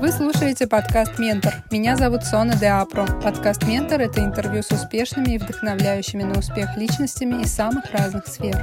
Вы слушаете подкаст «Ментор». Меня зовут Сона де Апро. Подкаст «Ментор» — это интервью с успешными и вдохновляющими на успех личностями из самых разных сфер.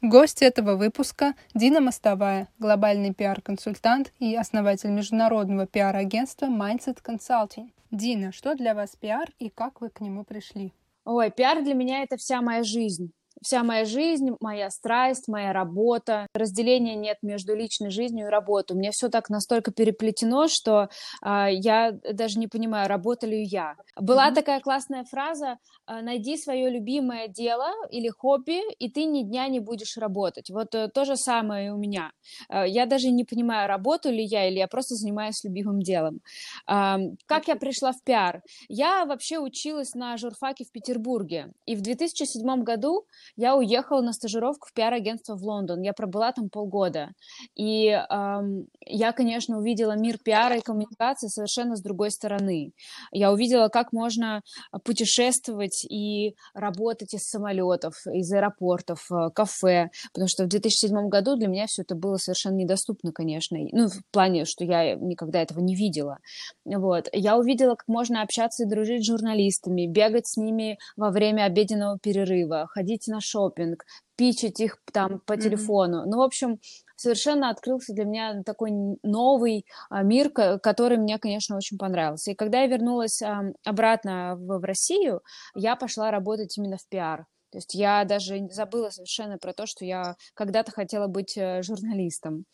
Гость этого выпуска – Дина Мостовая, глобальный пиар-консультант и основатель международного пиар-агентства Mindset Consulting. Дина, что для вас пиар и как вы к нему пришли? Ой, пиар для меня — это вся моя жизнь вся моя жизнь, моя страсть, моя работа. Разделения нет между личной жизнью и работой. У меня все так настолько переплетено, что э, я даже не понимаю, работаю ли я. Была mm-hmm. такая классная фраза: найди свое любимое дело или хобби, и ты ни дня не будешь работать. Вот э, то же самое у меня. Э, я даже не понимаю, работаю ли я или я просто занимаюсь любимым делом. Э, как я пришла в пиар? Я вообще училась на журфаке в Петербурге, и в 2007 году я уехала на стажировку в пиар-агентство в Лондон. Я пробыла там полгода. И эм, я, конечно, увидела мир пиара и коммуникации совершенно с другой стороны. Я увидела, как можно путешествовать и работать из самолетов, из аэропортов, э, кафе, потому что в 2007 году для меня все это было совершенно недоступно, конечно. Ну, в плане, что я никогда этого не видела. Вот. Я увидела, как можно общаться и дружить с журналистами, бегать с ними во время обеденного перерыва, ходить на шопинг, пичить их там по телефону. Mm-hmm. Ну, в общем, совершенно открылся для меня такой новый а, мир, который мне, конечно, очень понравился. И когда я вернулась обратно в, Россию, я пошла работать именно в пиар. То есть я даже забыла совершенно про то, что я когда-то хотела быть э, журналистом.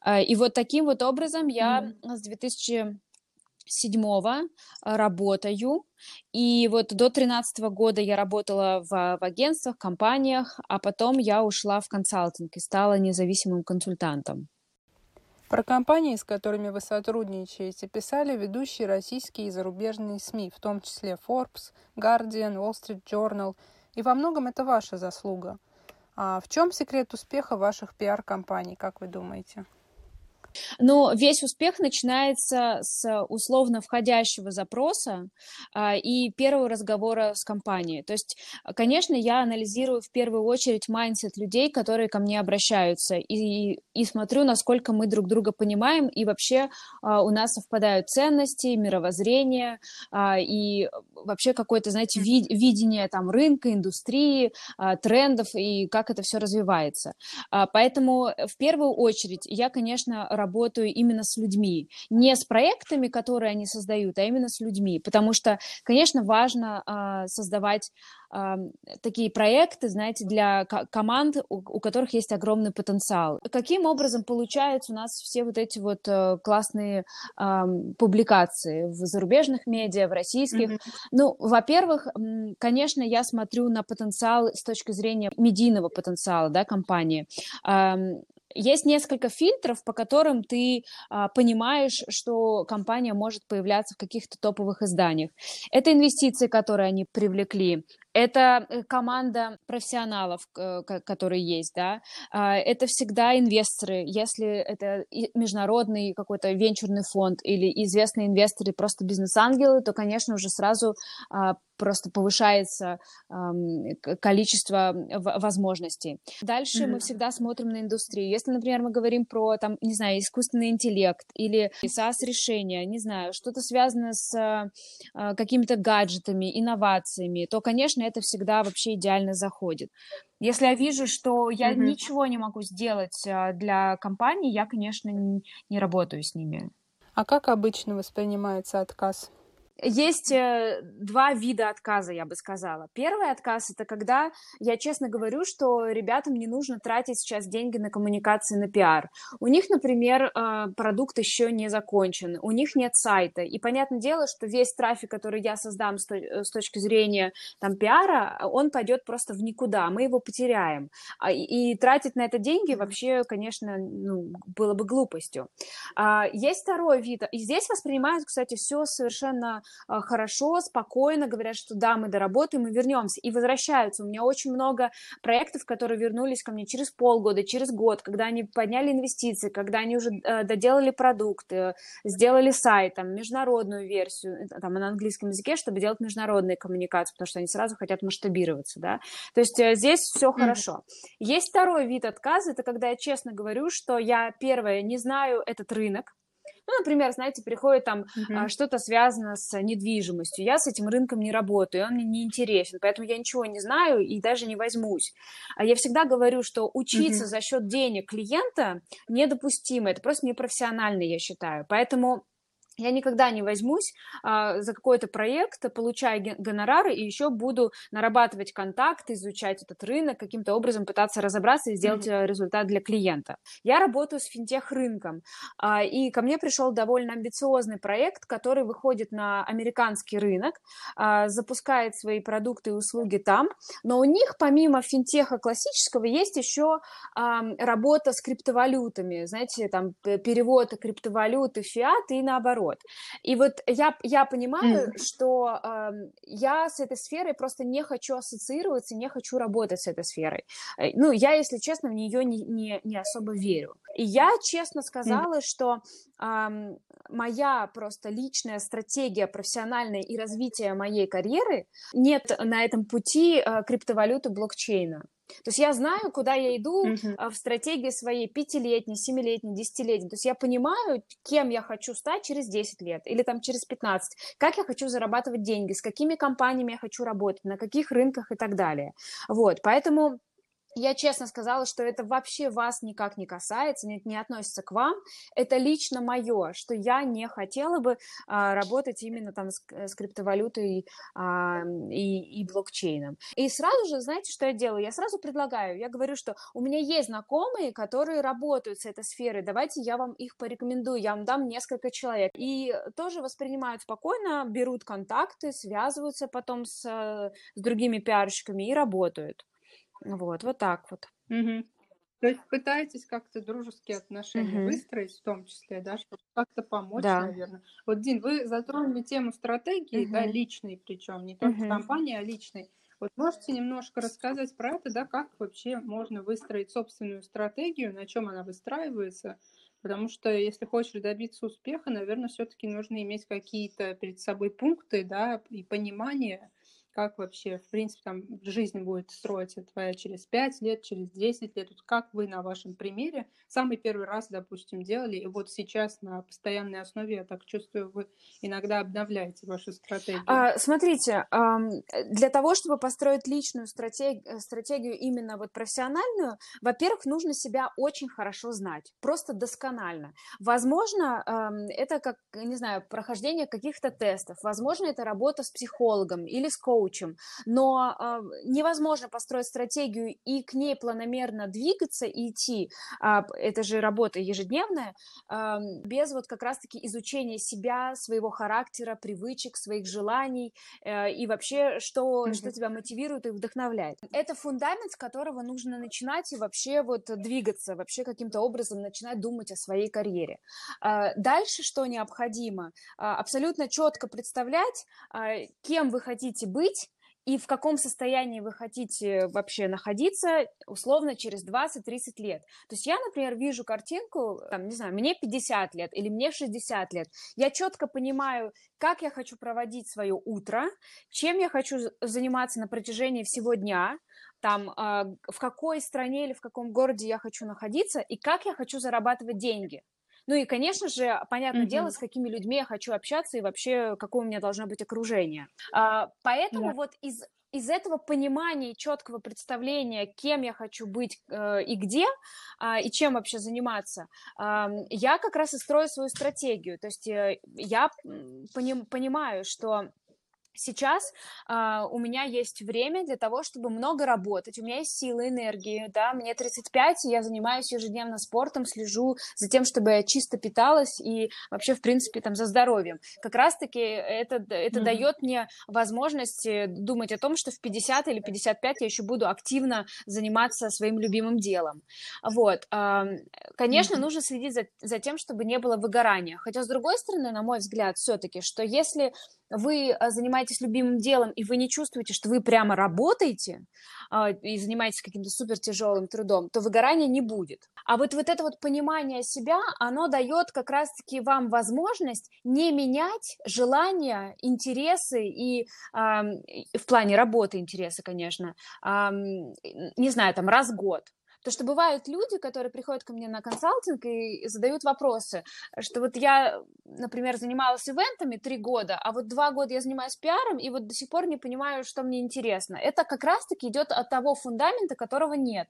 А, и вот таким вот образом я mm-hmm. с 2000 седьмого э, работаю, и вот до тринадцатого года я работала в, в агентствах, компаниях, а потом я ушла в консалтинг и стала независимым консультантом. Про компании, с которыми вы сотрудничаете, писали ведущие российские и зарубежные СМИ, в том числе Forbes, Guardian, Wall Street Journal, и во многом это ваша заслуга. А в чем секрет успеха ваших пиар-компаний, как вы думаете? Но весь успех начинается с условно входящего запроса а, и первого разговора с компанией. То есть, конечно, я анализирую в первую очередь mindset людей, которые ко мне обращаются, и, и смотрю, насколько мы друг друга понимаем, и вообще а, у нас совпадают ценности, мировоззрение, а, и вообще какое-то, знаете, ви- видение там рынка, индустрии, а, трендов, и как это все развивается. А, поэтому в первую очередь я, конечно, работаю именно с людьми, не с проектами, которые они создают, а именно с людьми, потому что, конечно, важно э, создавать э, такие проекты, знаете, для команд, у, у которых есть огромный потенциал. Каким образом получаются у нас все вот эти вот э, классные э, публикации в зарубежных медиа, в российских? Mm-hmm. Ну, во-первых, конечно, я смотрю на потенциал с точки зрения медийного потенциала, да, компании. Есть несколько фильтров, по которым ты а, понимаешь, что компания может появляться в каких-то топовых изданиях. Это инвестиции, которые они привлекли, это э, команда профессионалов, которые есть, да, а, это всегда инвесторы, если это международный какой-то венчурный фонд или известные инвесторы, просто бизнес-ангелы, то, конечно, уже сразу а, просто повышается количество возможностей. Дальше mm-hmm. мы всегда смотрим на индустрию. Если, например, мы говорим про, там, не знаю, искусственный интеллект или SaaS-решения, не знаю, что-то связано с а, какими-то гаджетами, инновациями, то, конечно, это всегда вообще идеально заходит. Если я вижу, что я mm-hmm. ничего не могу сделать а, для компании, я, конечно, не работаю с ними. А как обычно воспринимается отказ? Есть э, два вида отказа, я бы сказала. Первый отказ это когда я честно говорю, что ребятам не нужно тратить сейчас деньги на коммуникации, на пиар. У них, например, э, продукт еще не закончен, у них нет сайта. И понятное дело, что весь трафик, который я создам с э, точки зрения там, пиара, он пойдет просто в никуда, мы его потеряем. А, и тратить на это деньги вообще, конечно, ну, было бы глупостью. А, есть второй вид. И здесь воспринимают, кстати, все совершенно хорошо, спокойно говорят, что да, мы доработаем и вернемся, и возвращаются. У меня очень много проектов, которые вернулись ко мне через полгода, через год, когда они подняли инвестиции, когда они уже э, доделали продукты, сделали сайт, там, международную версию, э, там, на английском языке, чтобы делать международные коммуникации, потому что они сразу хотят масштабироваться, да. То есть э, здесь все mm-hmm. хорошо. Есть второй вид отказа, это когда я честно говорю, что я, первое, не знаю этот рынок, ну, например, знаете, приходит там а, что-то связано с недвижимостью. Я с этим рынком не работаю, он мне не интересен, поэтому я ничего не знаю и даже не возьмусь. А я всегда говорю, что учиться uh-huh. за счет денег клиента недопустимо, это просто непрофессионально, я считаю. Поэтому я никогда не возьмусь а, за какой-то проект, получая гонорары, и еще буду нарабатывать контакты, изучать этот рынок, каким-то образом пытаться разобраться и сделать mm-hmm. результат для клиента. Я работаю с финтех-рынком, а, и ко мне пришел довольно амбициозный проект, который выходит на американский рынок, а, запускает свои продукты и услуги там, но у них помимо финтеха классического есть еще а, работа с криптовалютами, знаете, там перевод криптовалюты в фиат и наоборот. Вот. И вот я, я понимаю, mm. что э, я с этой сферой просто не хочу ассоциироваться, не хочу работать с этой сферой. Э, ну, я, если честно, в нее не, не, не особо верю. И я честно сказала, mm. что э, моя просто личная стратегия профессиональная и развития моей карьеры нет на этом пути э, криптовалюты блокчейна. То есть я знаю, куда я иду uh-huh. в стратегии своей пятилетней, семилетней, десятилетней. То есть я понимаю, кем я хочу стать через 10 лет или там через 15, как я хочу зарабатывать деньги, с какими компаниями я хочу работать, на каких рынках и так далее. Вот, поэтому я честно сказала, что это вообще вас никак не касается, не, не относится к вам. Это лично мое, что я не хотела бы а, работать именно там с, с криптовалютой а, и, и блокчейном. И сразу же, знаете, что я делаю? Я сразу предлагаю, я говорю, что у меня есть знакомые, которые работают с этой сферой, давайте я вам их порекомендую, я вам дам несколько человек. И тоже воспринимают спокойно, берут контакты, связываются потом с, с другими пиарщиками и работают. Вот, вот так вот. Угу. То есть пытаетесь как-то дружеские отношения угу. выстроить, в том числе, да, чтобы как-то помочь, да. наверное. Вот, Дин, вы затронули тему стратегии, угу. да, личной причем, не только угу. компании, а личной. Вот можете немножко рассказать про это, да, как вообще можно выстроить собственную стратегию, на чем она выстраивается, потому что если хочешь добиться успеха, наверное, все-таки нужно иметь какие-то перед собой пункты, да, и понимание, как вообще, в принципе, там жизнь будет строиться твоя через 5 лет, через 10 лет, вот как вы на вашем примере самый первый раз, допустим, делали, и вот сейчас на постоянной основе, я так чувствую, вы иногда обновляете вашу стратегию. А, смотрите, для того, чтобы построить личную стратег... стратегию именно вот профессиональную, во-первых, нужно себя очень хорошо знать, просто досконально. Возможно, это как, не знаю, прохождение каких-то тестов, возможно, это работа с психологом или с коучем, коучем, но э, невозможно построить стратегию и к ней планомерно двигаться и идти, э, это же работа ежедневная, э, без вот как раз-таки изучения себя, своего характера, привычек, своих желаний э, и вообще, что, mm-hmm. что тебя мотивирует и вдохновляет. Это фундамент, с которого нужно начинать и вообще вот двигаться, вообще каким-то образом начинать думать о своей карьере. Э, дальше что необходимо? Э, абсолютно четко представлять, э, кем вы хотите быть, и в каком состоянии вы хотите вообще находиться, условно, через 20-30 лет. То есть я, например, вижу картинку, там, не знаю, мне 50 лет или мне 60 лет. Я четко понимаю, как я хочу проводить свое утро, чем я хочу заниматься на протяжении всего дня, там, э, в какой стране или в каком городе я хочу находиться и как я хочу зарабатывать деньги. Ну и, конечно же, понятное mm-hmm. дело, с какими людьми я хочу общаться и вообще какое у меня должно быть окружение. А, поэтому yeah. вот из из этого понимания четкого представления, кем я хочу быть э, и где, э, и чем вообще заниматься, э, я как раз и строю свою стратегию. То есть э, я поним, понимаю, что Сейчас э, у меня есть время для того, чтобы много работать, у меня есть силы, энергии, да, мне 35, и я занимаюсь ежедневно спортом, слежу за тем, чтобы я чисто питалась и вообще, в принципе, там, за здоровьем. Как раз-таки это, это mm-hmm. дает мне возможность э, думать о том, что в 50 или 55 я еще буду активно заниматься своим любимым делом. Вот. Э, конечно, mm-hmm. нужно следить за, за тем, чтобы не было выгорания. Хотя, с другой стороны, на мой взгляд, все-таки, что если вы а, занимаетесь любимым делом, и вы не чувствуете, что вы прямо работаете а, и занимаетесь каким-то супер тяжелым трудом, то выгорания не будет. А вот, вот это вот понимание себя, оно дает как раз-таки вам возможность не менять желания, интересы и э, в плане работы интересы, конечно, э, не знаю, там раз в год. То, что бывают люди, которые приходят ко мне на консалтинг и задают вопросы, что вот я, например, занималась ивентами три года, а вот два года я занимаюсь пиаром, и вот до сих пор не понимаю, что мне интересно. Это как раз-таки идет от того фундамента, которого нет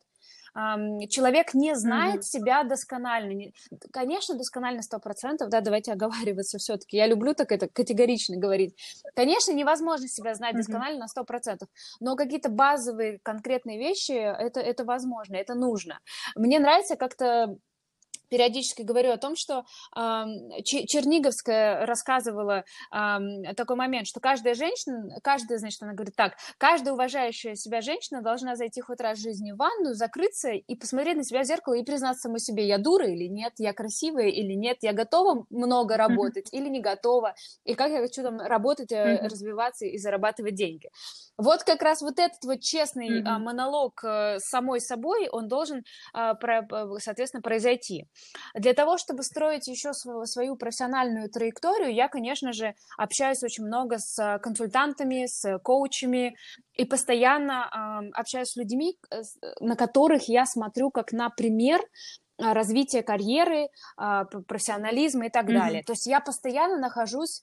человек не знает mm-hmm. себя досконально. Конечно, досконально сто процентов, да, давайте оговариваться все-таки. Я люблю так это категорично говорить. Конечно, невозможно себя знать mm-hmm. досконально на сто процентов, но какие-то базовые конкретные вещи это, это возможно, это нужно. Мне нравится как-то периодически говорю о том, что э, Черниговская рассказывала э, такой момент, что каждая женщина, каждая, значит, она говорит так, каждая уважающая себя женщина должна зайти хоть раз в жизни в ванну, закрыться и посмотреть на себя в зеркало и признаться самой себе, я дура или нет, я красивая или нет, я готова много работать или не готова, и как я хочу там работать, mm-hmm. развиваться и зарабатывать деньги. Вот как раз вот этот вот честный mm-hmm. монолог э, самой собой, он должен, а, соответственно, произойти. Для того, чтобы строить еще свою, свою профессиональную траекторию, я, конечно же, общаюсь очень много с консультантами, с коучами и постоянно э, общаюсь с людьми, на которых я смотрю как на пример развития карьеры, э, профессионализма и так mm-hmm. далее. То есть я постоянно нахожусь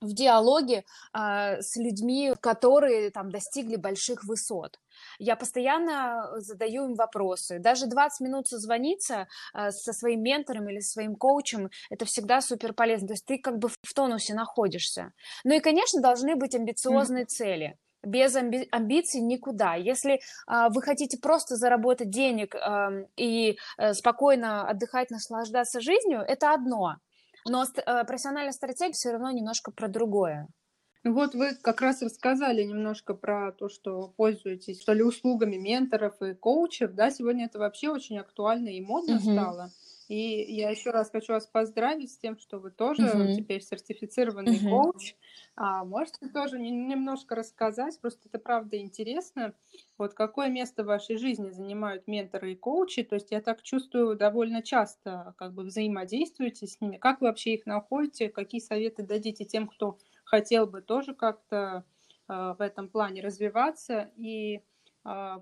в диалоге э, с людьми, которые там достигли больших высот. Я постоянно задаю им вопросы. Даже 20 минут созвониться э, со своим ментором или своим коучем, это всегда супер полезно. То есть ты как бы в тонусе находишься. Ну и, конечно, должны быть амбициозные mm-hmm. цели без амби- амбиций никуда. Если а, вы хотите просто заработать денег а, и а, спокойно отдыхать, наслаждаться жизнью, это одно. Но э, профессиональная стратегия все равно немножко про другое. Вот вы как раз рассказали немножко про то, что пользуетесь что ли услугами менторов и коучев, да, сегодня это вообще очень актуально и модно угу. стало. И я еще раз хочу вас поздравить с тем, что вы тоже uh-huh. теперь сертифицированный uh-huh. коуч. А можете тоже немножко рассказать, просто это правда интересно, вот какое место в вашей жизни занимают менторы и коучи? То есть я так чувствую, довольно часто как бы взаимодействуете с ними. Как вы вообще их находите? Какие советы дадите тем, кто хотел бы тоже как-то э, в этом плане развиваться? И а,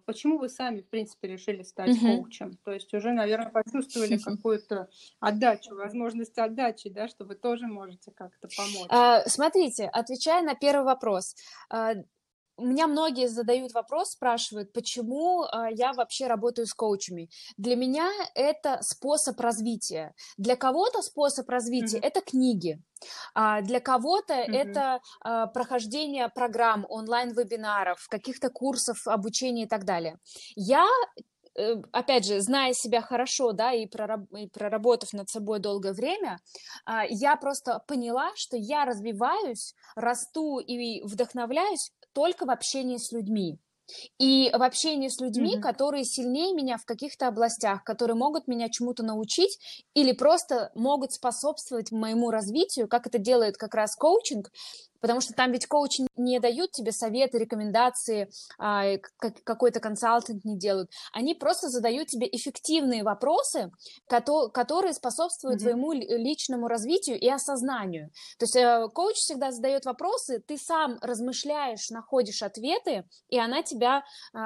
почему вы сами, в принципе, решили стать uh-huh. коучем? То есть уже, наверное, почувствовали какую-то отдачу, возможность отдачи, да, что вы тоже можете как-то помочь. А, смотрите, отвечая на первый вопрос, а, у меня многие задают вопрос, спрашивают, почему э, я вообще работаю с коучами. Для меня это способ развития. Для кого-то способ развития mm-hmm. это книги. А для кого-то mm-hmm. это а, прохождение программ, онлайн-вебинаров, каких-то курсов обучения и так далее. Я э, опять же, зная себя хорошо, да, и, прораб- и проработав над собой долгое время, а, я просто поняла, что я развиваюсь, расту и вдохновляюсь только в общении с людьми. И в общении с людьми, mm-hmm. которые сильнее меня в каких-то областях, которые могут меня чему-то научить или просто могут способствовать моему развитию, как это делает как раз коучинг, потому что там ведь коучи не дают тебе советы, рекомендации, а, какой-то консалтинг не делают. Они просто задают тебе эффективные вопросы, которые способствуют mm-hmm. твоему личному развитию и осознанию. То есть э, коуч всегда задает вопросы, ты сам размышляешь, находишь ответы, и она тебя э,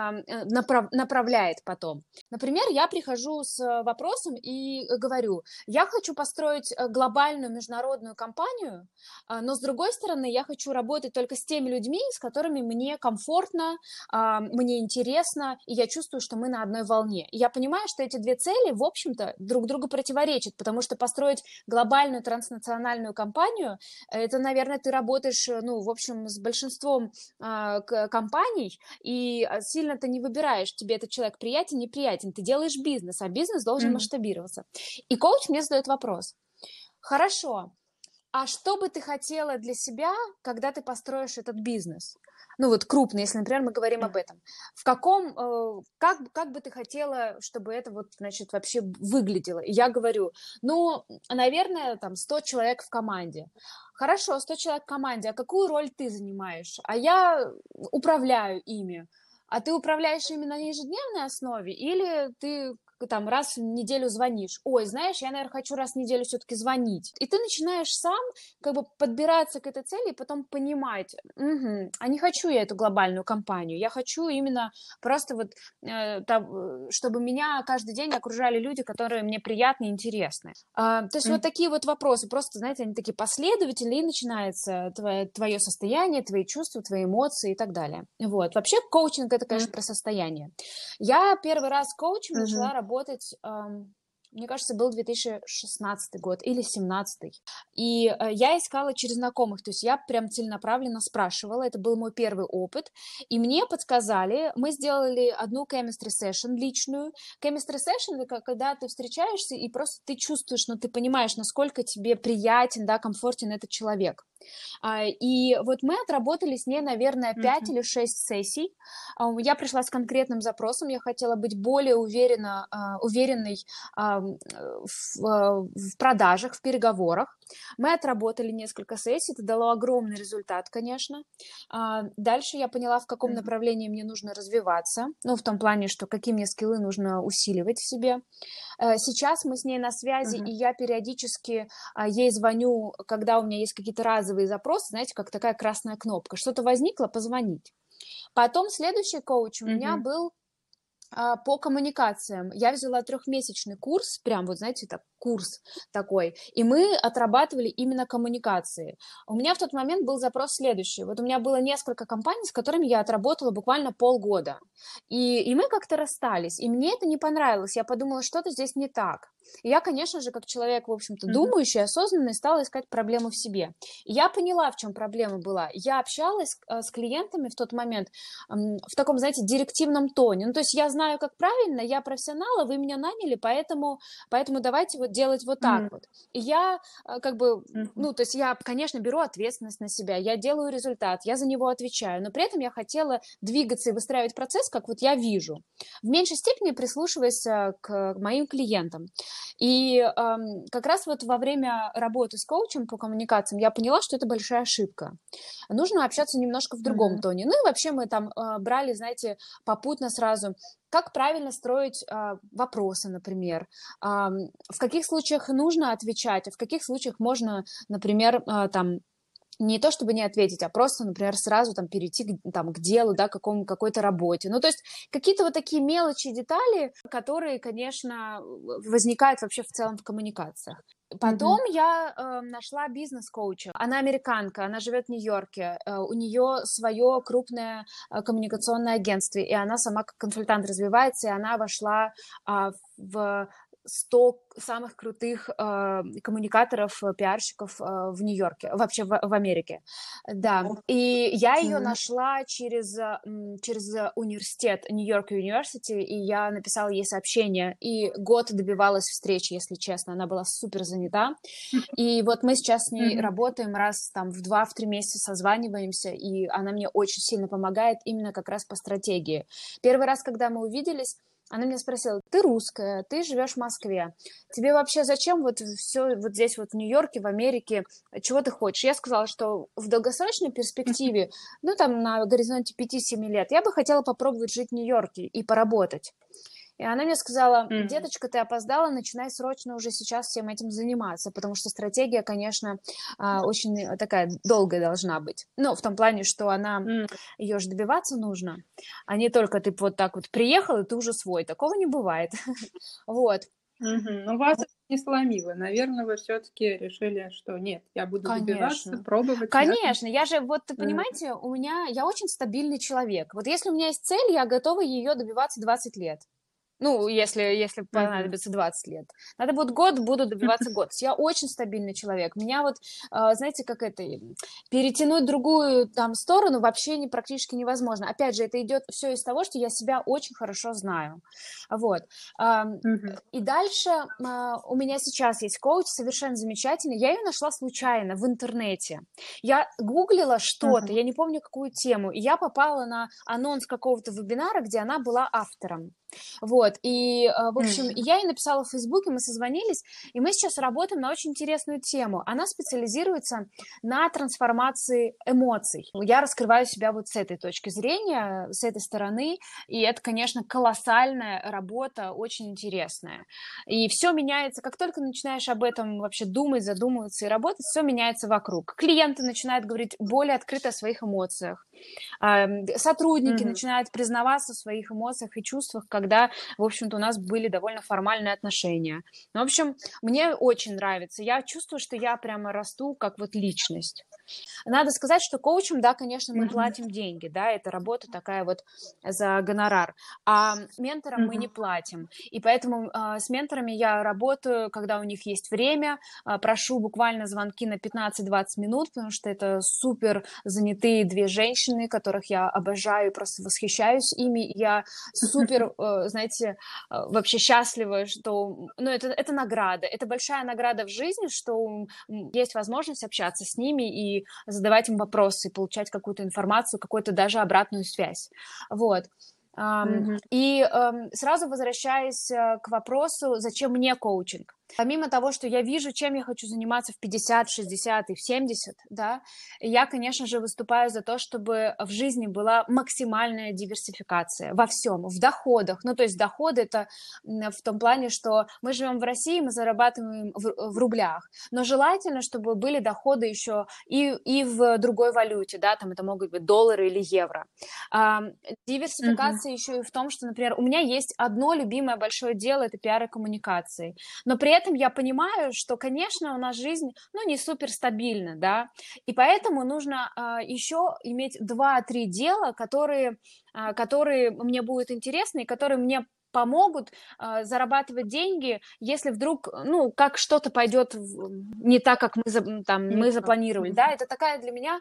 направляет потом. Например, я прихожу с вопросом и говорю, я хочу построить э, глобальную международную компанию, а, но с другой стороны, я хочу работать только с теми людьми, с которыми мне комфортно, а, мне интересно, и я чувствую, что мы на одной волне. И я понимаю, что эти две цели, в общем-то, друг другу противоречат, потому что построить глобальную транснациональную компанию, это, наверное, ты работаешь, ну, в общем, с большинством а, компаний, и сильно ты не выбираешь, тебе этот человек приятен, неприятен, ты делаешь бизнес, а бизнес должен mm-hmm. масштабироваться. И коуч мне задает вопрос. Хорошо, а что бы ты хотела для себя, когда ты построишь этот бизнес? ну вот крупные, если, например, мы говорим об этом, в каком, э, как, как бы ты хотела, чтобы это вот, значит, вообще выглядело? Я говорю, ну, наверное, там 100 человек в команде. Хорошо, 100 человек в команде, а какую роль ты занимаешь? А я управляю ими. А ты управляешь ими на ежедневной основе или ты там раз в неделю звонишь, ой, знаешь, я, наверное, хочу раз в неделю все-таки звонить. И ты начинаешь сам как бы подбираться к этой цели и потом понимать, угу, а не хочу я эту глобальную компанию, я хочу именно просто вот, э, там, чтобы меня каждый день окружали люди, которые мне приятны и интересны. А, то есть mm. вот такие вот вопросы, просто, знаете, они такие последовательные, и начинается твое, твое состояние, твои чувства, твои эмоции и так далее. Вот. Вообще коучинг это, конечно, mm. про состояние. Я первый раз коучем mm-hmm. начала работать работать мне кажется, был 2016 год или 2017. И э, я искала через знакомых, то есть я прям целенаправленно спрашивала, это был мой первый опыт, и мне подсказали, мы сделали одну chemistry session личную. Chemistry session — это когда ты встречаешься, и просто ты чувствуешь, но ну, ты понимаешь, насколько тебе приятен, да, комфортен этот человек. А, и вот мы отработали с ней, наверное, 5 mm-hmm. или 6 сессий. А, я пришла с конкретным запросом, я хотела быть более уверена, а, уверенной в, в продажах, в переговорах. Мы отработали несколько сессий, это дало огромный результат, конечно. Дальше я поняла, в каком направлении мне нужно развиваться, ну, в том плане, что какие мне скиллы нужно усиливать в себе. Э, сейчас мы с ней на связи, mm-hmm. и я периодически ей звоню, когда у меня есть какие-то разовые запросы, знаете, как такая красная кнопка. Что-то возникло, позвонить. Потом следующий коуч у mm-hmm. меня был а, по коммуникациям. Я взяла трехмесячный курс, прям вот, знаете, так, курс такой, и мы отрабатывали именно коммуникации. У меня в тот момент был запрос следующий. Вот у меня было несколько компаний, с которыми я отработала буквально полгода. И, и мы как-то расстались, и мне это не понравилось. Я подумала, что-то здесь не так. И я, конечно же, как человек, в общем-то, mm-hmm. думающий, осознанный, стала искать проблему в себе. И я поняла, в чем проблема была. Я общалась э, с клиентами в тот момент в таком, знаете, директивном тоне. Ну, то есть я знаю, как правильно, я профессионал, а вы меня наняли, поэтому, поэтому давайте вот делать вот так mm-hmm. вот. И я э, как бы, mm-hmm. ну, то есть я, конечно, беру ответственность на себя, я делаю результат, я за него отвечаю, но при этом я хотела двигаться и выстраивать процесс, как вот я вижу. В меньшей степени прислушиваясь э, к моим клиентам. И эм, как раз вот во время работы с коучем по коммуникациям я поняла, что это большая ошибка. Нужно общаться немножко в другом mm-hmm. тоне. Ну и вообще мы там э, брали, знаете, попутно сразу как правильно строить э, вопросы, например, э, в каких случаях нужно отвечать, а в каких случаях можно, например, э, там не то чтобы не ответить, а просто, например, сразу там перейти к, там, к делу, да, какому, какой-то работе. Ну, то есть какие-то вот такие мелочи, детали, которые, конечно, возникают вообще в целом в коммуникациях. Потом mm-hmm. я э, нашла бизнес-коуча. Она американка, она живет в Нью-Йорке. Э, у нее свое крупное э, коммуникационное агентство, и она сама как консультант развивается, и она вошла э, в 100 самых крутых э, коммуникаторов, э, пиарщиков э, в Нью-Йорке, вообще в, в Америке. Да, и я ее mm-hmm. нашла через, через университет, Нью-Йорк University, и я написала ей сообщение, и год добивалась встречи, если честно, она была супер занята, и вот мы сейчас с ней mm-hmm. работаем раз там в два, в три месяца созваниваемся, и она мне очень сильно помогает именно как раз по стратегии. Первый раз, когда мы увиделись, она меня спросила, ты русская, ты живешь в Москве, тебе вообще зачем вот все вот здесь вот в Нью-Йорке, в Америке, чего ты хочешь? Я сказала, что в долгосрочной перспективе, ну там на горизонте 5-7 лет, я бы хотела попробовать жить в Нью-Йорке и поработать. И она мне сказала, деточка, ты опоздала, начинай срочно уже сейчас всем этим заниматься, потому что стратегия, конечно, а, очень такая долгая должна быть. Ну, в том плане, что она, ее же добиваться нужно, а не только ты вот так вот приехал, и ты уже свой. Такого не бывает. Вот. Ну, вас не сломило. Наверное, вы все-таки решили, что нет, я буду Конечно. добиваться, пробовать. Конечно, я же, вот, понимаете, у меня, я очень стабильный человек. Вот если у меня есть цель, я готова ее добиваться 20 лет. Ну, если, если понадобится 20 лет. Надо будет год, буду добиваться год. Я очень стабильный человек. Меня вот, а, знаете, как это, перетянуть другую там сторону вообще не, практически невозможно. Опять же, это идет все из того, что я себя очень хорошо знаю. Вот. И дальше а, у меня сейчас есть коуч совершенно замечательный. Я ее нашла случайно в интернете. Я гуглила что-то, я не помню какую тему, и я попала на анонс какого-то вебинара, где она была автором. Вот, и, э, в общем, я ей написала в Фейсбуке, мы созвонились, и мы сейчас работаем на очень интересную тему. Она специализируется на трансформации эмоций. Я раскрываю себя вот с этой точки зрения, с этой стороны, и это, конечно, колоссальная работа, очень интересная. И все меняется, как только начинаешь об этом вообще думать, задумываться и работать, все меняется вокруг. Клиенты начинают говорить более открыто о своих эмоциях. Сотрудники mm-hmm. начинают признаваться в своих эмоциях и чувствах, когда, в общем-то, у нас были довольно формальные отношения. Ну, в общем, мне очень нравится. Я чувствую, что я прямо расту как вот личность. Надо сказать, что коучем, да, конечно, мы mm-hmm. платим деньги, да, это работа такая вот за гонорар, а менторам mm-hmm. мы не платим. И поэтому э, с менторами я работаю, когда у них есть время, э, прошу буквально звонки на 15-20 минут, потому что это супер занятые две женщины, которых я обожаю, просто восхищаюсь ими. Я супер, э, знаете, вообще счастлива, что, ну, это, это награда, это большая награда в жизни, что есть возможность общаться с ними и задавать им вопросы, получать какую-то информацию, какую-то даже обратную связь. Вот. Mm-hmm. И сразу возвращаясь э, к вопросу, зачем мне коучинг? Помимо того, что я вижу, чем я хочу заниматься в 50, 60 и в 70, да, я, конечно же, выступаю за то, чтобы в жизни была максимальная диверсификация во всем, в доходах. Ну, то есть доходы это в том плане, что мы живем в России, мы зарабатываем в, в рублях, но желательно, чтобы были доходы еще и, и в другой валюте, да, там это могут быть доллары или евро. А, диверсификация mm-hmm. еще и в том, что, например, у меня есть одно любимое большое дело, это пиар и коммуникации, но при этом я понимаю, что, конечно, у нас жизнь, ну, не супер стабильна, да, и поэтому нужно э, а, еще иметь два-три дела, которые, э, которые мне будут интересны и которые мне помогут э, зарабатывать деньги, если вдруг, ну, как что-то пойдет не так, как мы, там, мы запланировали, да, это такая для меня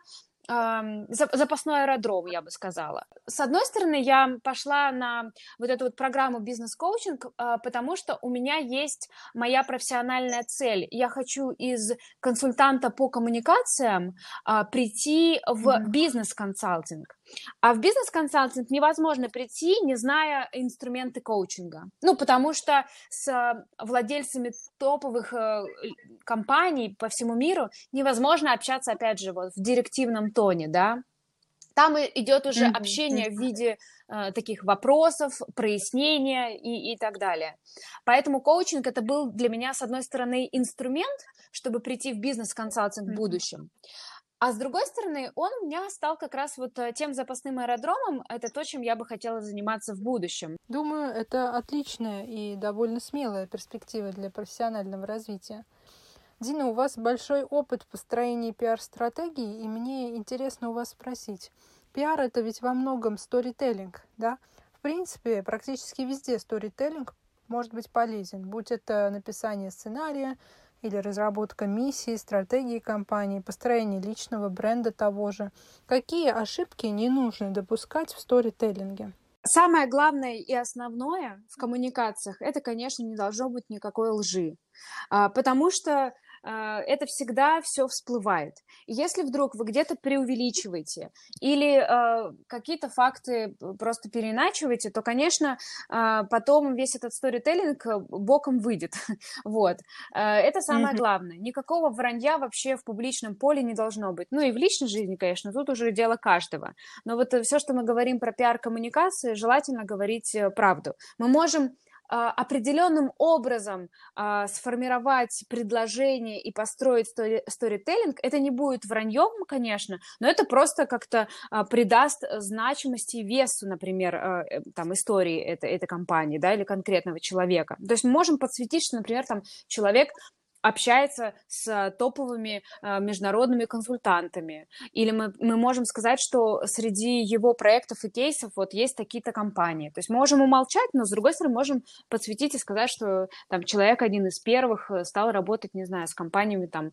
запасной аэродром, я бы сказала. С одной стороны, я пошла на вот эту вот программу бизнес-коучинг, а, потому что у меня есть моя профессиональная цель. Я хочу из консультанта по коммуникациям а, прийти в бизнес-консалтинг. А в бизнес-консалтинг невозможно прийти, не зная инструменты коучинга. Ну, потому что с владельцами топовых э, компаний по всему миру невозможно общаться, опять же, вот в директивном тоне, да. Там идет уже mm-hmm. общение в виде э, таких вопросов, прояснения и, и так далее. Поэтому коучинг это был для меня, с одной стороны, инструмент, чтобы прийти в бизнес-консалтинг mm-hmm. в будущем. А с другой стороны, он у меня стал как раз вот э, тем запасным аэродромом. Это то, чем я бы хотела заниматься в будущем. Думаю, это отличная и довольно смелая перспектива для профессионального развития. Дина, у вас большой опыт в построении пиар-стратегии, и мне интересно у вас спросить. Пиар — это ведь во многом сторителлинг, да? В принципе, практически везде сторителлинг может быть полезен, будь это написание сценария, или разработка миссии, стратегии компании, построение личного бренда того же. Какие ошибки не нужно допускать в сторителлинге? Самое главное и основное в коммуникациях это, конечно, не должно быть никакой лжи. А, потому что это всегда все всплывает. если вдруг вы где-то преувеличиваете или э, какие-то факты просто переначиваете, то, конечно, э, потом весь этот сторителлинг боком выйдет. вот. Это самое mm-hmm. главное. Никакого вранья вообще в публичном поле не должно быть. Ну и в личной жизни, конечно, тут уже дело каждого. Но вот все, что мы говорим про пиар-коммуникации, желательно говорить э, правду. Мы можем а, определенным образом а, сформировать предложение и построить стори сторителлинг, это не будет враньем, конечно, но это просто как-то а, придаст значимости и весу, например, э, там, истории этой, этой компании, да, или конкретного человека. То есть мы можем подсветить, что, например, там человек общается с топовыми э, международными консультантами. Или мы, мы можем сказать, что среди его проектов и кейсов вот есть такие-то компании. То есть можем умолчать, но с другой стороны можем подсветить и сказать, что там человек один из первых э, стал работать, не знаю, с компаниями там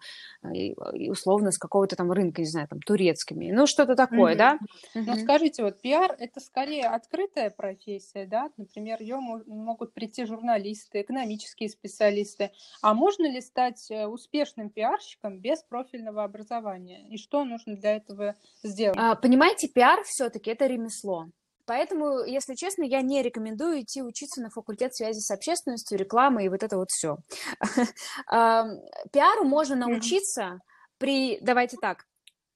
условно с какого-то там рынка, не знаю, там турецкими. Ну что-то такое, mm-hmm. да? Mm-hmm. Ну скажите, вот пиар это скорее открытая профессия, да? Например, ее могут прийти журналисты, экономические специалисты. А можно ли стать э, успешным пиарщиком без профильного образования? И что нужно для этого сделать? А, понимаете, пиар все-таки это ремесло. Поэтому, если честно, я не рекомендую идти учиться на факультет связи с общественностью, рекламы и вот это вот все. Пиару можно научиться при, давайте так,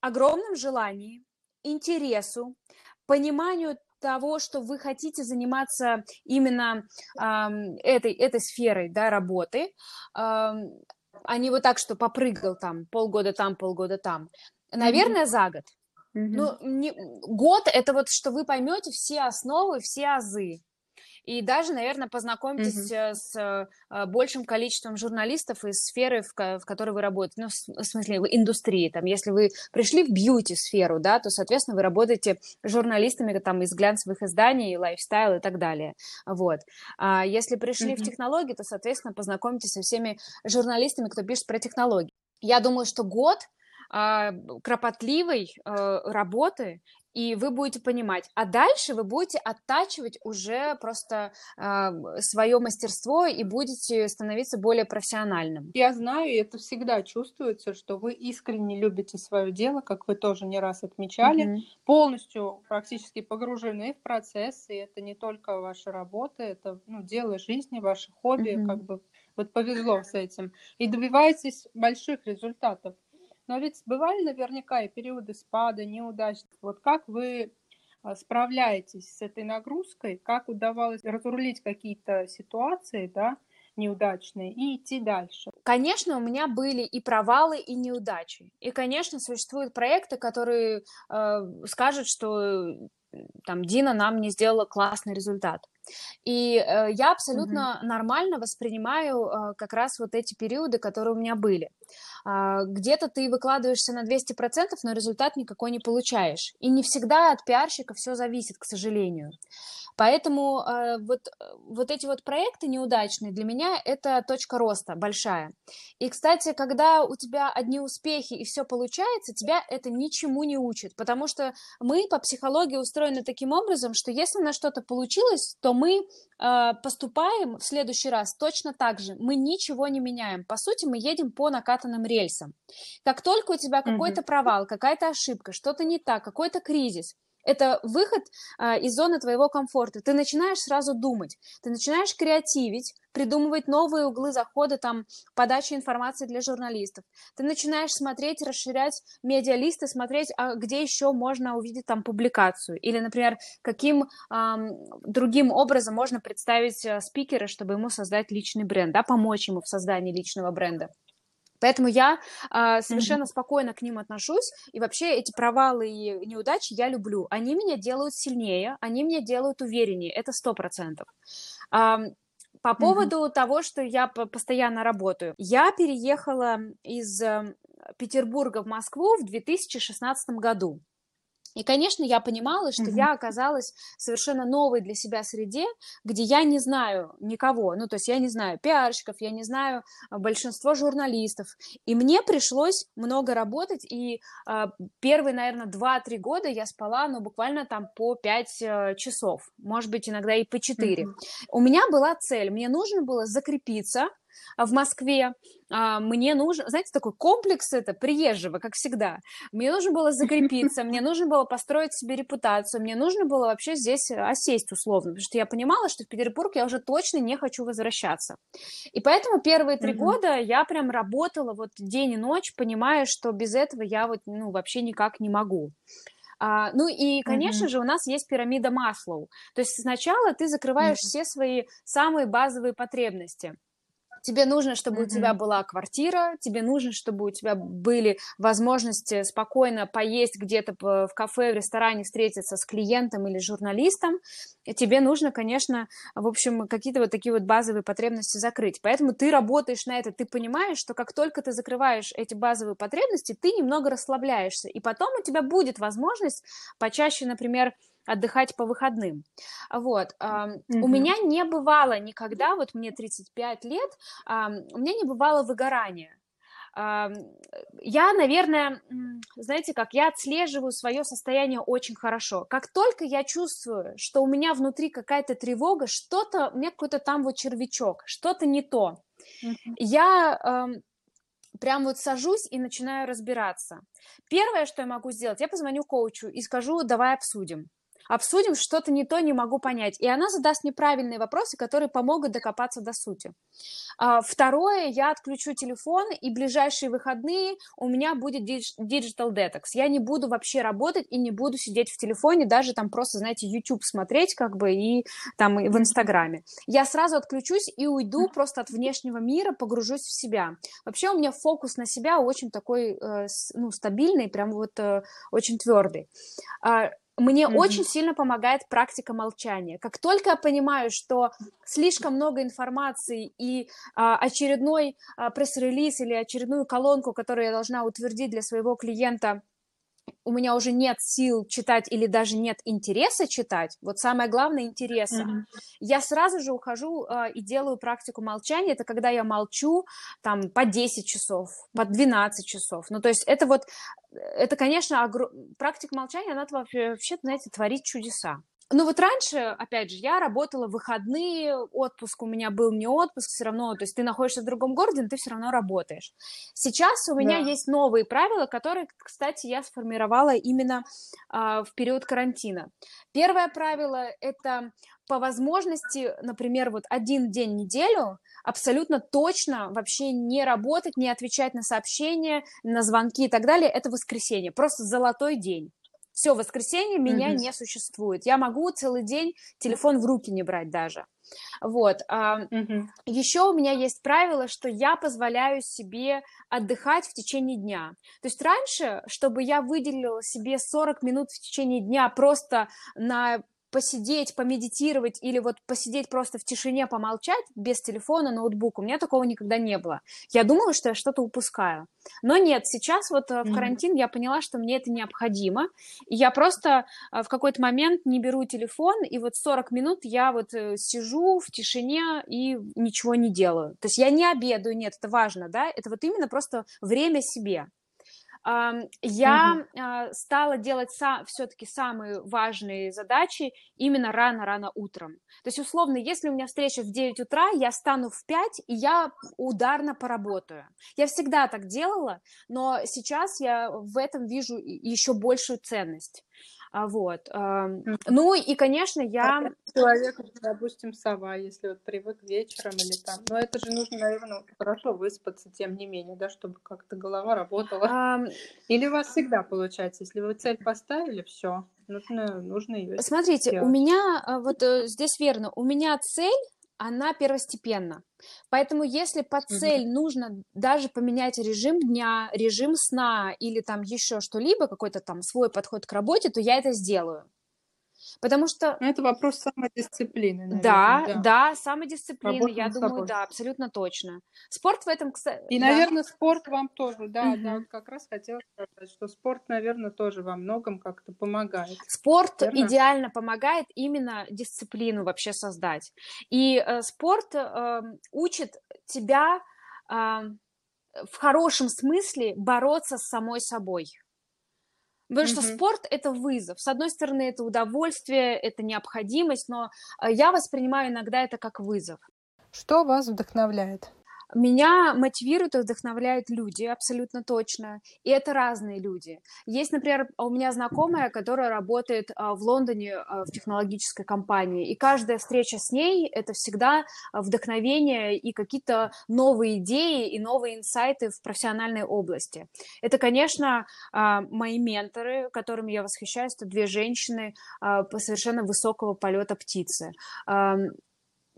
огромном желании, интересу, пониманию того, что вы хотите заниматься именно э, этой, этой сферой да, работы, э, а не вот так, что попрыгал там полгода там, полгода там. Наверное, mm-hmm. за год. Mm-hmm. Ну, не, год это вот, что вы поймете все основы, все азы и даже, наверное, познакомитесь mm-hmm. с э, большим количеством журналистов из сферы, в, в которой вы работаете, ну, в смысле, в индустрии, там, если вы пришли в бьюти-сферу, да, то, соответственно, вы работаете журналистами там из глянцевых изданий, лайфстайл и так далее, вот. А если пришли mm-hmm. в технологии, то, соответственно, познакомитесь со всеми журналистами, кто пишет про технологии. Я думаю, что год а, кропотливой э, работы и вы будете понимать. А дальше вы будете оттачивать уже просто э, свое мастерство и будете становиться более профессиональным. Я знаю, и это всегда чувствуется, что вы искренне любите свое дело, как вы тоже не раз отмечали, mm-hmm. полностью практически погружены в процесс, и это не только ваша работа, это ну, дело жизни, ваше хобби, mm-hmm. как бы вот повезло с этим. И добиваетесь больших результатов. Но ведь бывали наверняка и периоды спада, неудач. Вот как вы а, справляетесь с этой нагрузкой, как удавалось разрулить какие-то ситуации, да, неудачные и идти дальше. Конечно, у меня были и провалы, и неудачи. И, конечно, существуют проекты, которые э, скажут, что там Дина нам не сделала классный результат. И э, я абсолютно mm-hmm. нормально воспринимаю э, как раз вот эти периоды, которые у меня были. А, где-то ты выкладываешься на 200%, но результат никакой не получаешь. И не всегда от пиарщика все зависит, к сожалению. Поэтому э, вот, вот эти вот проекты неудачные для меня это точка роста большая. И, кстати, когда у тебя одни успехи и все получается, тебя это ничему не учит, потому что мы по психологии устроены таким образом, что если на что-то получилось, то мы э, поступаем в следующий раз точно так же. Мы ничего не меняем. По сути, мы едем по накатанным рельсам. Как только у тебя какой-то провал, какая-то ошибка, что-то не так, какой-то кризис, это выход а, из зоны твоего комфорта. Ты начинаешь сразу думать, ты начинаешь креативить, придумывать новые углы захода, там, подачи информации для журналистов. Ты начинаешь смотреть, расширять медиалисты, смотреть, а где еще можно увидеть там публикацию. Или, например, каким эм, другим образом можно представить э, спикера, чтобы ему создать личный бренд, да, помочь ему в создании личного бренда. Поэтому я э, совершенно mm-hmm. спокойно к ним отношусь, и вообще эти провалы и неудачи я люблю. Они меня делают сильнее, они меня делают увереннее, это сто процентов. По поводу mm-hmm. того, что я постоянно работаю, я переехала из э, Петербурга в Москву в 2016 году. И, конечно, я понимала, что mm-hmm. я оказалась в совершенно новой для себя среде, где я не знаю никого, ну, то есть я не знаю пиарщиков, я не знаю а, большинство журналистов, и мне пришлось много работать, и э, первые, наверное, 2-3 года я спала, ну, буквально там по 5 э, часов, может быть, иногда и по 4. Mm-hmm. У меня была цель, мне нужно было закрепиться, в Москве, а, мне нужен, знаете, такой комплекс это приезжего, как всегда. Мне нужно было закрепиться, мне нужно было построить себе репутацию, мне нужно было вообще здесь осесть условно, потому что я понимала, что в Петербург я уже точно не хочу возвращаться. И поэтому первые три mm-hmm. года я прям работала вот день и ночь, понимая, что без этого я вот, ну, вообще никак не могу. А, ну и, конечно mm-hmm. же, у нас есть пирамида Маслоу. То есть сначала ты закрываешь mm-hmm. все свои самые базовые потребности – Тебе нужно, чтобы mm-hmm. у тебя была квартира, тебе нужно, чтобы у тебя были возможности спокойно поесть где-то в кафе, в ресторане, встретиться с клиентом или журналистом. И тебе нужно, конечно, в общем, какие-то вот такие вот базовые потребности закрыть. Поэтому ты работаешь на это, ты понимаешь, что как только ты закрываешь эти базовые потребности, ты немного расслабляешься. И потом у тебя будет возможность почаще, например, отдыхать по выходным. Вот. Mm-hmm. У меня не бывало никогда, вот мне 35 лет, у меня не бывало выгорания. Я, наверное, знаете как, я отслеживаю свое состояние очень хорошо. Как только я чувствую, что у меня внутри какая-то тревога, что-то, у меня какой-то там вот червячок, что-то не то, mm-hmm. я прям вот сажусь и начинаю разбираться. Первое, что я могу сделать, я позвоню коучу и скажу, давай обсудим обсудим, что-то не то не могу понять. И она задаст мне правильные вопросы, которые помогут докопаться до сути. А, второе, я отключу телефон, и ближайшие выходные у меня будет digital detox. Я не буду вообще работать и не буду сидеть в телефоне, даже там просто, знаете, YouTube смотреть как бы и там в Инстаграме. Я сразу отключусь и уйду просто от внешнего мира, погружусь в себя. Вообще у меня фокус на себя очень такой, э, ну, стабильный, прям вот э, очень твердый. Мне mm-hmm. очень сильно помогает практика молчания. Как только я понимаю, что слишком много информации и а, очередной а, пресс-релиз или очередную колонку, которую я должна утвердить для своего клиента, у меня уже нет сил читать или даже нет интереса читать, вот самое главное интереса, mm-hmm. я сразу же ухожу э, и делаю практику молчания. Это когда я молчу там по 10 часов, по 12 часов. Ну, то есть это вот, это, конечно, огр... практика молчания, она вообще, вообще, знаете, творит чудеса. Ну вот раньше, опять же, я работала в выходные, отпуск у меня был не отпуск, все равно, то есть ты находишься в другом городе, но ты все равно работаешь. Сейчас у меня да. есть новые правила, которые, кстати, я сформировала именно а, в период карантина. Первое правило – это по возможности, например, вот один день в неделю абсолютно точно вообще не работать, не отвечать на сообщения, на звонки и так далее, это воскресенье, просто золотой день все, воскресенье меня mm-hmm. не существует. Я могу целый день телефон в руки не брать даже. Вот. Mm-hmm. Еще у меня есть правило, что я позволяю себе отдыхать в течение дня. То есть раньше, чтобы я выделила себе 40 минут в течение дня просто на посидеть, помедитировать или вот посидеть просто в тишине, помолчать без телефона, ноутбука. У меня такого никогда не было. Я думала, что я что-то упускаю. Но нет, сейчас вот mm-hmm. в карантин я поняла, что мне это необходимо. И я просто э, в какой-то момент не беру телефон, и вот 40 минут я вот э, сижу в тишине и ничего не делаю. То есть я не обедаю, нет, это важно, да, это вот именно просто время себе я mm-hmm. стала делать все-таки самые важные задачи именно рано-рано утром. То есть, условно, если у меня встреча в 9 утра, я стану в 5, и я ударно поработаю. Я всегда так делала, но сейчас я в этом вижу еще большую ценность. А, вот. Ну и, конечно, я... Человек, допустим, сова, если вот привык вечером или там. Но это же нужно, наверное, хорошо выспаться, тем не менее, да, чтобы как-то голова работала. Um... Или у вас всегда получается, если вы цель поставили, все, нужно, нужно ее. Смотрите, сделать. у меня а, вот э, здесь верно, у меня цель она первостепенна. Поэтому если под цель mm-hmm. нужно даже поменять режим дня, режим сна или там еще что-либо, какой-то там свой подход к работе, то я это сделаю. Потому что... Ну, это вопрос самодисциплины. Наверное, да, да, да, самодисциплины, Работа я думаю, собой. да, абсолютно точно. Спорт в этом, кстати... И, да. наверное, спорт вам тоже, да, угу. да, вот как раз хотела сказать, что спорт, наверное, тоже во многом как-то помогает. Спорт Верно? идеально помогает именно дисциплину вообще создать. И э, спорт э, учит тебя э, в хорошем смысле бороться с самой собой. Потому mm-hmm. что спорт это вызов. С одной стороны, это удовольствие, это необходимость, но я воспринимаю иногда это как вызов. Что вас вдохновляет? Меня мотивируют и вдохновляют люди, абсолютно точно. И это разные люди. Есть, например, у меня знакомая, которая работает а, в Лондоне а, в технологической компании. И каждая встреча с ней — это всегда вдохновение и какие-то новые идеи и новые инсайты в профессиональной области. Это, конечно, а, мои менторы, которыми я восхищаюсь. Это две женщины совершенно высокого полета птицы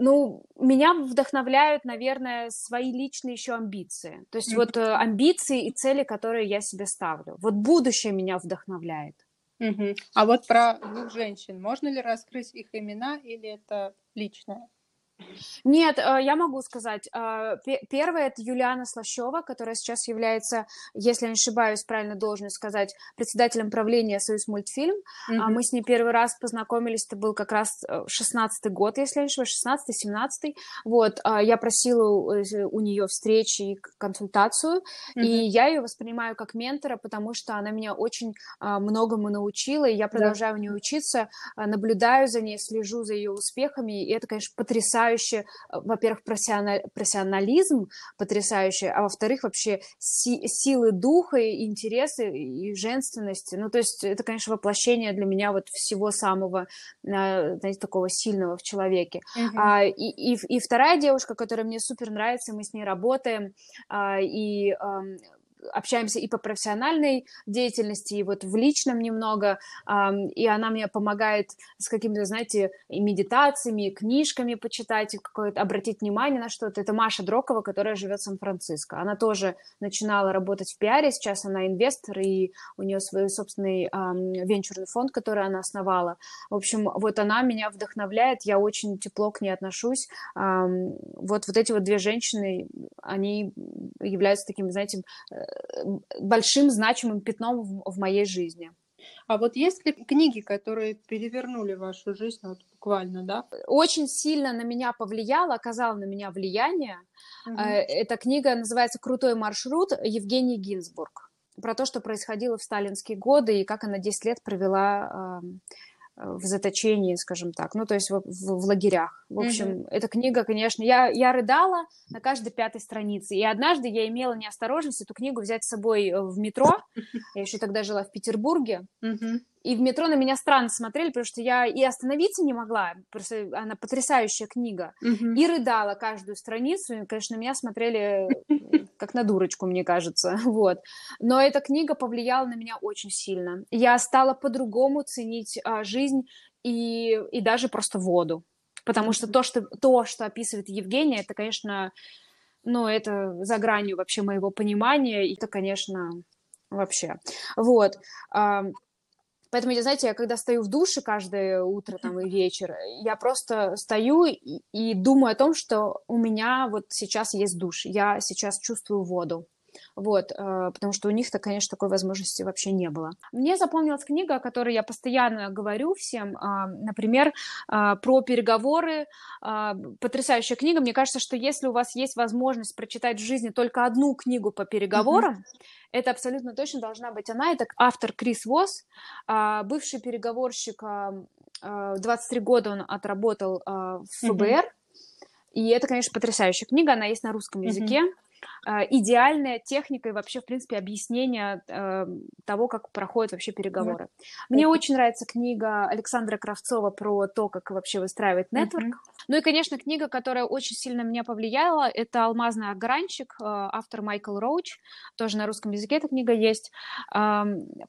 Ну, меня вдохновляют, наверное, свои личные еще амбиции. То есть mm-hmm. вот э, амбиции и цели, которые я себе ставлю. Вот будущее меня вдохновляет. Mm-hmm. А вот про двух женщин, можно ли раскрыть их имена или это личное? Нет, э, я могу сказать. Э, первая это Юлиана Слащева, которая сейчас является, если я не ошибаюсь, правильно должен сказать, председателем правления Союз мультфильм. Mm-hmm. Мы с ней первый раз познакомились, это был как раз 16-й э, год, если я не ошибаюсь, 16-17. Вот, я просила у нее встречи и консультацию, mm-hmm. и я ее воспринимаю как ментора, потому что она меня очень многому научила, и я продолжаю yeah. у нее учиться, наблюдаю за ней, слежу за ее успехами, и это, конечно, потрясающе потрясающе, э, во-первых, профессионализм потрясающий, а во-вторых, вообще си- силы духа и интересы и женственности. Ну, то есть это, конечно, воплощение для меня вот всего самого, э, знаете, такого сильного в человеке. Uh-huh. А, и, и, и вторая девушка, которая мне супер нравится, мы с ней работаем, а, и общаемся и по профессиональной деятельности, и вот в личном немного, и она мне помогает с какими-то, знаете, и медитациями, и книжками почитать, и какое-то обратить внимание на что-то. Это Маша Дрокова, которая живет в Сан-Франциско. Она тоже начинала работать в пиаре, сейчас она инвестор, и у нее свой собственный венчурный фонд, который она основала. В общем, вот она меня вдохновляет, я очень тепло к ней отношусь. Вот, вот эти вот две женщины, они являются таким, знаете, большим значимым пятном в, в моей жизни. А вот есть ли книги, которые перевернули вашу жизнь, вот буквально, да? Очень сильно на меня повлияло, оказало на меня влияние. Угу. Эта книга называется «Крутой маршрут» Евгений Гинзбург. Про то, что происходило в сталинские годы и как она 10 лет провела в заточении, скажем так, ну, то есть в, в, в лагерях. В общем, mm-hmm. эта книга, конечно, я, я рыдала на каждой пятой странице. И однажды я имела неосторожность эту книгу взять с собой э, в метро. Я еще тогда жила в Петербурге. Mm-hmm. И в метро на меня странно смотрели, потому что я и остановиться не могла. Просто она потрясающая книга. Mm-hmm. И рыдала каждую страницу. И, конечно, на меня смотрели как на дурочку, мне кажется. Вот. Но эта книга повлияла на меня очень сильно. Я стала по-другому ценить а, жизнь и, и даже просто воду. Потому что то, что то, что описывает Евгения, это, конечно, ну, это за гранью вообще моего понимания. И это, конечно, вообще. Вот. Поэтому, знаете, я когда стою в душе каждое утро там, и вечер, я просто стою и, и думаю о том, что у меня вот сейчас есть душ, я сейчас чувствую воду. Вот, э, потому что у них-то, конечно, такой возможности вообще не было. Мне запомнилась книга, о которой я постоянно говорю всем, а, например, а, про переговоры. А, потрясающая книга. Мне кажется, что если у вас есть возможность прочитать в жизни только одну книгу по переговорам, mm-hmm. это абсолютно точно должна быть она. Это автор Крис Восс, бывший переговорщик. 23 года он отработал в ФБР. Mm-hmm. И это, конечно, потрясающая книга, она есть на русском языке. Mm-hmm. А, идеальная техника и вообще, в принципе, объяснение э, того, как проходят вообще переговоры. Mm-hmm. Мне очень нравится книга Александра Кравцова про то, как вообще выстраивать нетворк. Mm-hmm. Ну и, конечно, книга, которая очень сильно меня повлияла, это «Алмазный огранчик», э, автор Майкл Роуч, тоже на русском языке эта книга есть.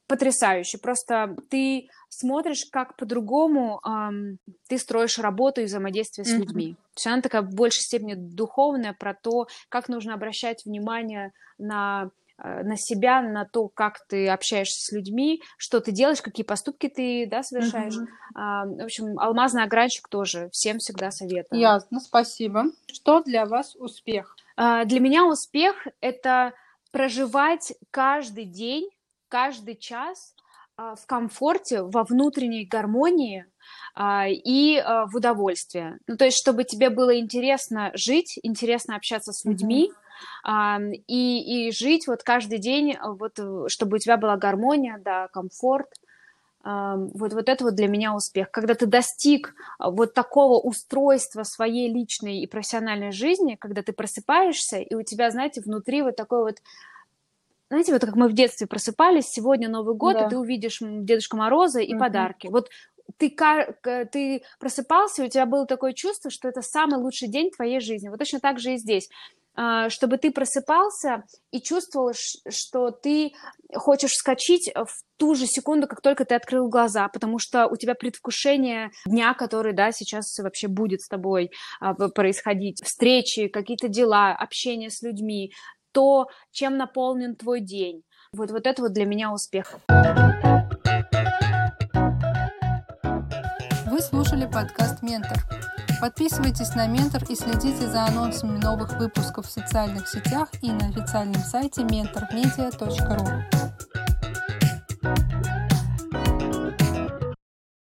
Потрясающе. Просто ты смотришь, как по-другому эм, ты строишь работу и взаимодействие с mm-hmm. людьми. То есть она такая в большей степени духовная про то, как нужно обращать внимание на э, на себя, на то, как ты общаешься с людьми, что ты делаешь, какие поступки ты да, совершаешь. Mm-hmm. А, в общем, алмазный огранчик тоже всем всегда советую. Ясно, спасибо. Что для вас успех? А, для меня успех — это проживать каждый день, каждый час в комфорте, во внутренней гармонии а, и а, в удовольствии. Ну, то есть, чтобы тебе было интересно жить, интересно общаться с людьми, mm-hmm. и, и жить вот каждый день, вот, чтобы у тебя была гармония, да, комфорт. Вот, вот это вот для меня успех. Когда ты достиг вот такого устройства своей личной и профессиональной жизни, когда ты просыпаешься, и у тебя, знаете, внутри вот такой вот знаете, вот как мы в детстве просыпались, сегодня Новый год, да. и ты увидишь Дедушка Мороза и угу. подарки. Вот ты, ты просыпался, и у тебя было такое чувство, что это самый лучший день твоей жизни. Вот точно так же и здесь. А, чтобы ты просыпался и чувствовал, что ты хочешь вскочить в ту же секунду, как только ты открыл глаза, потому что у тебя предвкушение дня, который, да, сейчас вообще будет с тобой а, происходить, встречи, какие-то дела, общение с людьми, то, чем наполнен твой день. Вот, вот это вот для меня успех. Вы слушали подкаст «Ментор». Подписывайтесь на «Ментор» и следите за анонсами новых выпусков в социальных сетях и на официальном сайте mentormedia.ru.